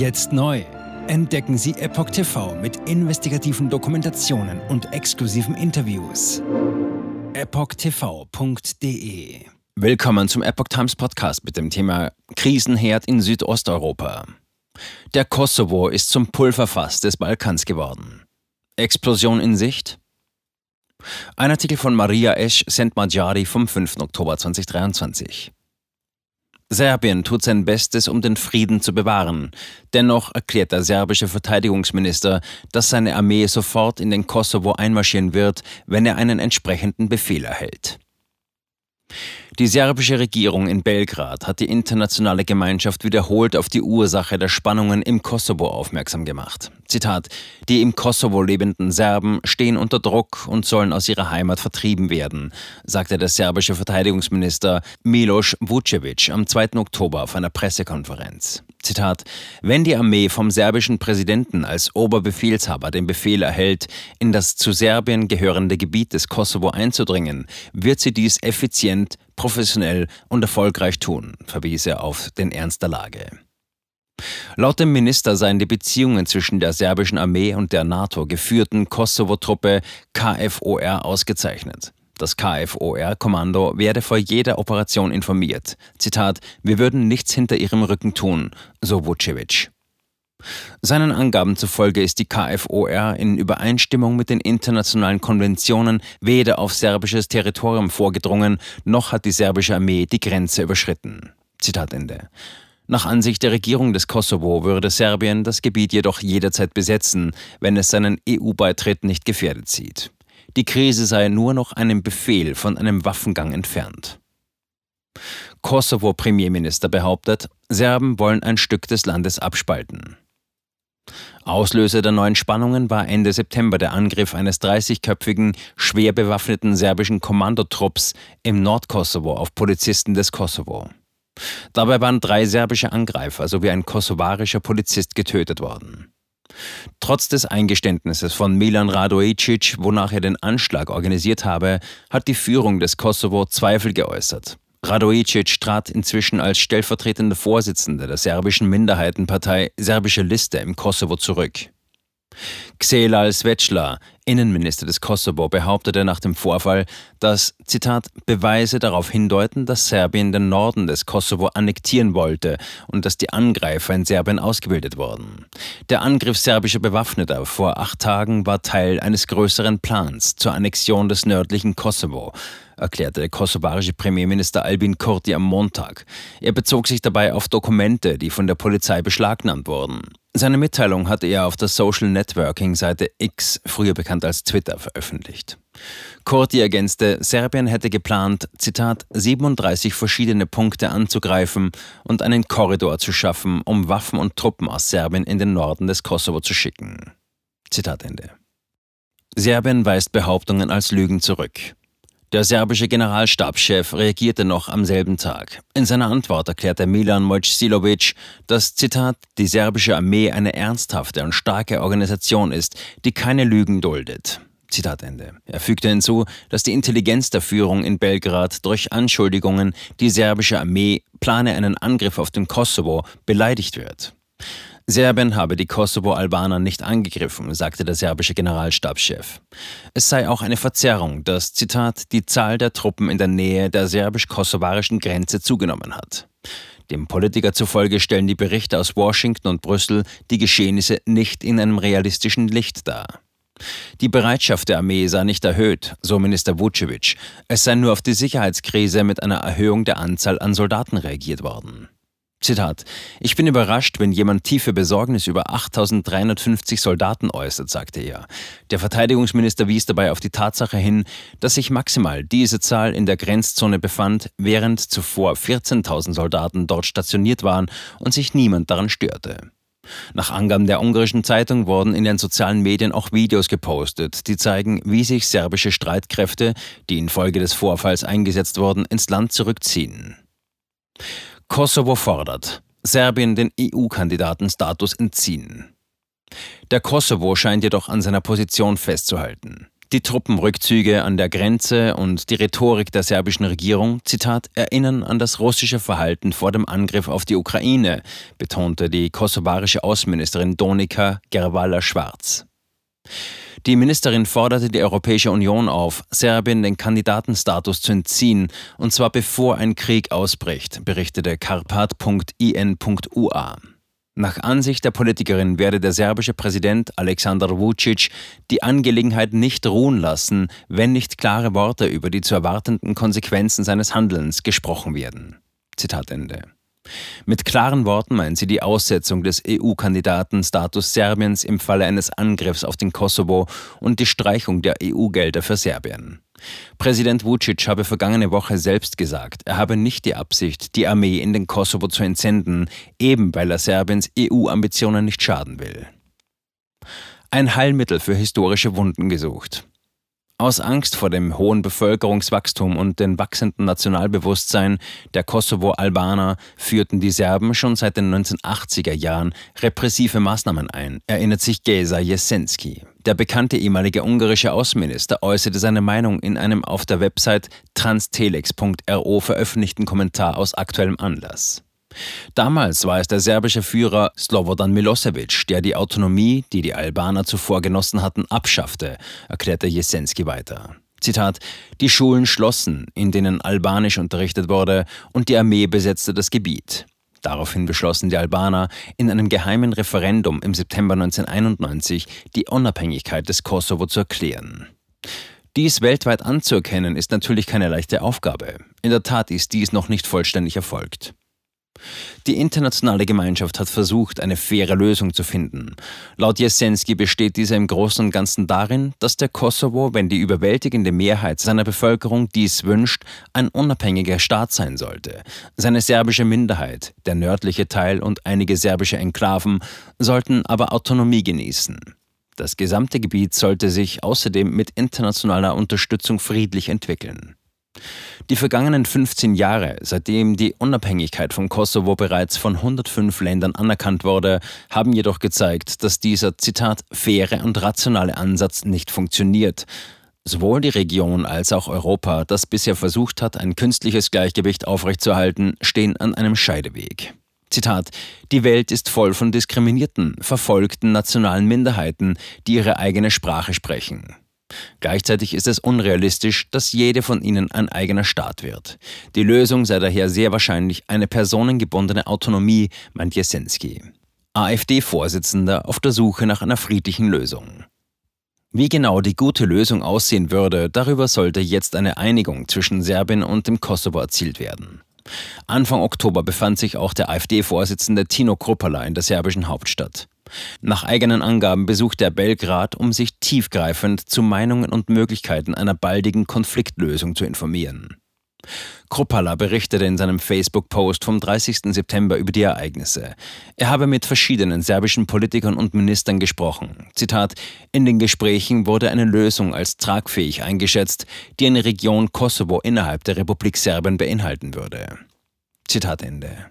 Jetzt neu. Entdecken Sie Epoch TV mit investigativen Dokumentationen und exklusiven Interviews. EpochTV.de Willkommen zum Epoch Times Podcast mit dem Thema Krisenherd in Südosteuropa. Der Kosovo ist zum Pulverfass des Balkans geworden. Explosion in Sicht? Ein Artikel von Maria Esch Sentmadjari vom 5. Oktober 2023. Serbien tut sein Bestes, um den Frieden zu bewahren. Dennoch erklärt der serbische Verteidigungsminister, dass seine Armee sofort in den Kosovo einmarschieren wird, wenn er einen entsprechenden Befehl erhält. Die serbische Regierung in Belgrad hat die internationale Gemeinschaft wiederholt auf die Ursache der Spannungen im Kosovo aufmerksam gemacht. Zitat: Die im Kosovo lebenden Serben stehen unter Druck und sollen aus ihrer Heimat vertrieben werden, sagte der serbische Verteidigungsminister Milos Vucevic am 2. Oktober auf einer Pressekonferenz. Zitat, wenn die Armee vom serbischen Präsidenten als Oberbefehlshaber den Befehl erhält, in das zu Serbien gehörende Gebiet des Kosovo einzudringen, wird sie dies effizient, professionell und erfolgreich tun, verwies er auf den Ernst der Lage. Laut dem Minister seien die Beziehungen zwischen der serbischen Armee und der NATO geführten Kosovo-Truppe KFOR ausgezeichnet. Das KFOR-Kommando werde vor jeder Operation informiert. Zitat: Wir würden nichts hinter ihrem Rücken tun, so Vucevic. Seinen Angaben zufolge ist die KFOR in Übereinstimmung mit den internationalen Konventionen weder auf serbisches Territorium vorgedrungen, noch hat die serbische Armee die Grenze überschritten. Zitat Ende. Nach Ansicht der Regierung des Kosovo würde Serbien das Gebiet jedoch jederzeit besetzen, wenn es seinen EU-Beitritt nicht gefährdet sieht. Die Krise sei nur noch einem Befehl von einem Waffengang entfernt. Kosovo-Premierminister behauptet, Serben wollen ein Stück des Landes abspalten. Auslöser der neuen Spannungen war Ende September der Angriff eines 30-köpfigen, schwer bewaffneten serbischen Kommandotrupps im Nordkosovo auf Polizisten des Kosovo. Dabei waren drei serbische Angreifer sowie ein kosovarischer Polizist getötet worden. Trotz des Eingeständnisses von Milan Radoicic, wonach er den Anschlag organisiert habe, hat die Führung des Kosovo Zweifel geäußert. Radoicic trat inzwischen als stellvertretender Vorsitzender der serbischen Minderheitenpartei Serbische Liste im Kosovo zurück. Xelal Svecla, Innenminister des Kosovo, behauptete nach dem Vorfall, dass, Zitat, Beweise darauf hindeuten, dass Serbien den Norden des Kosovo annektieren wollte und dass die Angreifer in Serbien ausgebildet wurden. Der Angriff serbischer Bewaffneter vor acht Tagen war Teil eines größeren Plans zur Annexion des nördlichen Kosovo erklärte der kosovarische Premierminister Albin Kurti am Montag. Er bezog sich dabei auf Dokumente, die von der Polizei beschlagnahmt wurden. Seine Mitteilung hatte er auf der Social Networking-Seite X, früher bekannt als Twitter, veröffentlicht. Kurti ergänzte, Serbien hätte geplant, Zitat, 37 verschiedene Punkte anzugreifen und einen Korridor zu schaffen, um Waffen und Truppen aus Serbien in den Norden des Kosovo zu schicken. Zitat Ende. Serbien weist Behauptungen als Lügen zurück. Der serbische Generalstabschef reagierte noch am selben Tag. In seiner Antwort erklärte Milan Mojsilovic, dass, Zitat, die serbische Armee eine ernsthafte und starke Organisation ist, die keine Lügen duldet. Zitat Ende. Er fügte hinzu, dass die Intelligenz der Führung in Belgrad durch Anschuldigungen, die serbische Armee plane einen Angriff auf den Kosovo, beleidigt wird. Serbien habe die Kosovo-Albaner nicht angegriffen, sagte der serbische Generalstabschef. Es sei auch eine Verzerrung, dass, Zitat, die Zahl der Truppen in der Nähe der serbisch-kosovarischen Grenze zugenommen hat. Dem Politiker zufolge stellen die Berichte aus Washington und Brüssel die Geschehnisse nicht in einem realistischen Licht dar. Die Bereitschaft der Armee sei nicht erhöht, so Minister Vucevic. Es sei nur auf die Sicherheitskrise mit einer Erhöhung der Anzahl an Soldaten reagiert worden. Zitat: Ich bin überrascht, wenn jemand tiefe Besorgnis über 8350 Soldaten äußert, sagte er. Der Verteidigungsminister wies dabei auf die Tatsache hin, dass sich maximal diese Zahl in der Grenzzone befand, während zuvor 14.000 Soldaten dort stationiert waren und sich niemand daran störte. Nach Angaben der ungarischen Zeitung wurden in den sozialen Medien auch Videos gepostet, die zeigen, wie sich serbische Streitkräfte, die infolge des Vorfalls eingesetzt wurden, ins Land zurückziehen. Kosovo fordert, Serbien den EU-Kandidatenstatus entziehen. Der Kosovo scheint jedoch an seiner Position festzuhalten. Die Truppenrückzüge an der Grenze und die Rhetorik der serbischen Regierung, Zitat, erinnern an das russische Verhalten vor dem Angriff auf die Ukraine, betonte die kosovarische Außenministerin Donika Gerwala-Schwarz. Die Ministerin forderte die Europäische Union auf, Serbien den Kandidatenstatus zu entziehen, und zwar bevor ein Krieg ausbricht, berichtete karpat.in.ua. Nach Ansicht der Politikerin werde der serbische Präsident Aleksandar Vucic die Angelegenheit nicht ruhen lassen, wenn nicht klare Worte über die zu erwartenden Konsequenzen seines Handelns gesprochen werden. Zitat Ende. Mit klaren Worten meint sie die Aussetzung des EU-Kandidatenstatus Serbiens im Falle eines Angriffs auf den Kosovo und die Streichung der EU-Gelder für Serbien. Präsident Vucic habe vergangene Woche selbst gesagt, er habe nicht die Absicht, die Armee in den Kosovo zu entsenden, eben weil er Serbiens EU-Ambitionen nicht schaden will. Ein Heilmittel für historische Wunden gesucht. Aus Angst vor dem hohen Bevölkerungswachstum und dem wachsenden Nationalbewusstsein der Kosovo-Albaner führten die Serben schon seit den 1980er Jahren repressive Maßnahmen ein, erinnert sich Geza Jesenski. Der bekannte ehemalige ungarische Außenminister äußerte seine Meinung in einem auf der Website transtelex.ro veröffentlichten Kommentar aus aktuellem Anlass. Damals war es der serbische Führer Slobodan Milosevic, der die Autonomie, die die Albaner zuvor genossen hatten, abschaffte, erklärte Jesenski weiter. Zitat: Die Schulen schlossen, in denen Albanisch unterrichtet wurde, und die Armee besetzte das Gebiet. Daraufhin beschlossen die Albaner in einem geheimen Referendum im September 1991 die Unabhängigkeit des Kosovo zu erklären. Dies weltweit anzuerkennen ist natürlich keine leichte Aufgabe. In der Tat ist dies noch nicht vollständig erfolgt. Die internationale Gemeinschaft hat versucht, eine faire Lösung zu finden. Laut Jesensky besteht diese im Großen und Ganzen darin, dass der Kosovo, wenn die überwältigende Mehrheit seiner Bevölkerung dies wünscht, ein unabhängiger Staat sein sollte. Seine serbische Minderheit, der nördliche Teil und einige serbische Enklaven sollten aber Autonomie genießen. Das gesamte Gebiet sollte sich außerdem mit internationaler Unterstützung friedlich entwickeln. Die vergangenen 15 Jahre, seitdem die Unabhängigkeit von Kosovo bereits von 105 Ländern anerkannt wurde, haben jedoch gezeigt, dass dieser, Zitat, faire und rationale Ansatz nicht funktioniert. Sowohl die Region als auch Europa, das bisher versucht hat, ein künstliches Gleichgewicht aufrechtzuerhalten, stehen an einem Scheideweg. Zitat, die Welt ist voll von diskriminierten, verfolgten nationalen Minderheiten, die ihre eigene Sprache sprechen. Gleichzeitig ist es unrealistisch, dass jede von ihnen ein eigener Staat wird. Die Lösung sei daher sehr wahrscheinlich eine personengebundene Autonomie, meint Jesensky. AfD-Vorsitzender auf der Suche nach einer friedlichen Lösung. Wie genau die gute Lösung aussehen würde, darüber sollte jetzt eine Einigung zwischen Serbien und dem Kosovo erzielt werden. Anfang Oktober befand sich auch der AfD-Vorsitzende Tino Kruppala in der serbischen Hauptstadt. Nach eigenen Angaben besuchte er Belgrad, um sich tiefgreifend zu Meinungen und Möglichkeiten einer baldigen Konfliktlösung zu informieren. Kruppala berichtete in seinem Facebook-Post vom 30. September über die Ereignisse. Er habe mit verschiedenen serbischen Politikern und Ministern gesprochen. Zitat: In den Gesprächen wurde eine Lösung als tragfähig eingeschätzt, die eine Region Kosovo innerhalb der Republik Serbien beinhalten würde. Zitat Ende.